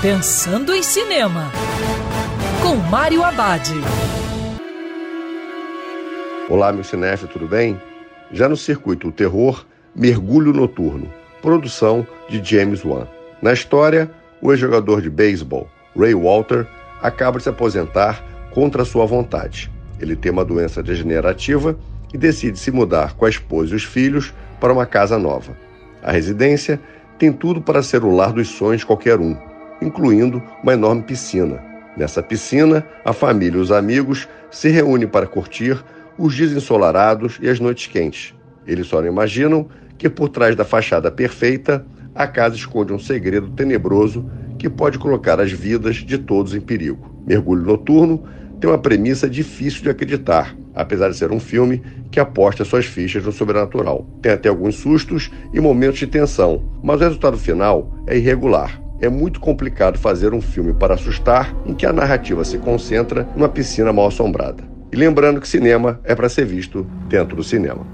Pensando em Cinema, com Mário Abad. Olá, meu cinefe, tudo bem? Já no circuito o terror, Mergulho Noturno, produção de James Wan. Na história, o ex-jogador de beisebol, Ray Walter, acaba de se aposentar contra sua vontade. Ele tem uma doença degenerativa e decide se mudar com a esposa e os filhos para uma casa nova. A residência tem tudo para ser o lar dos sonhos de qualquer um, incluindo uma enorme piscina. Nessa piscina, a família e os amigos se reúnem para curtir os dias ensolarados e as noites quentes. Eles só não imaginam que por trás da fachada perfeita, a casa esconde um segredo tenebroso que pode colocar as vidas de todos em perigo. Mergulho Noturno tem uma premissa difícil de acreditar, apesar de ser um filme que aposta suas fichas no sobrenatural. Tem até alguns sustos e momentos de tensão, mas o resultado final é irregular. É muito complicado fazer um filme para assustar em que a narrativa se concentra numa piscina mal assombrada. E lembrando que cinema é para ser visto dentro do cinema.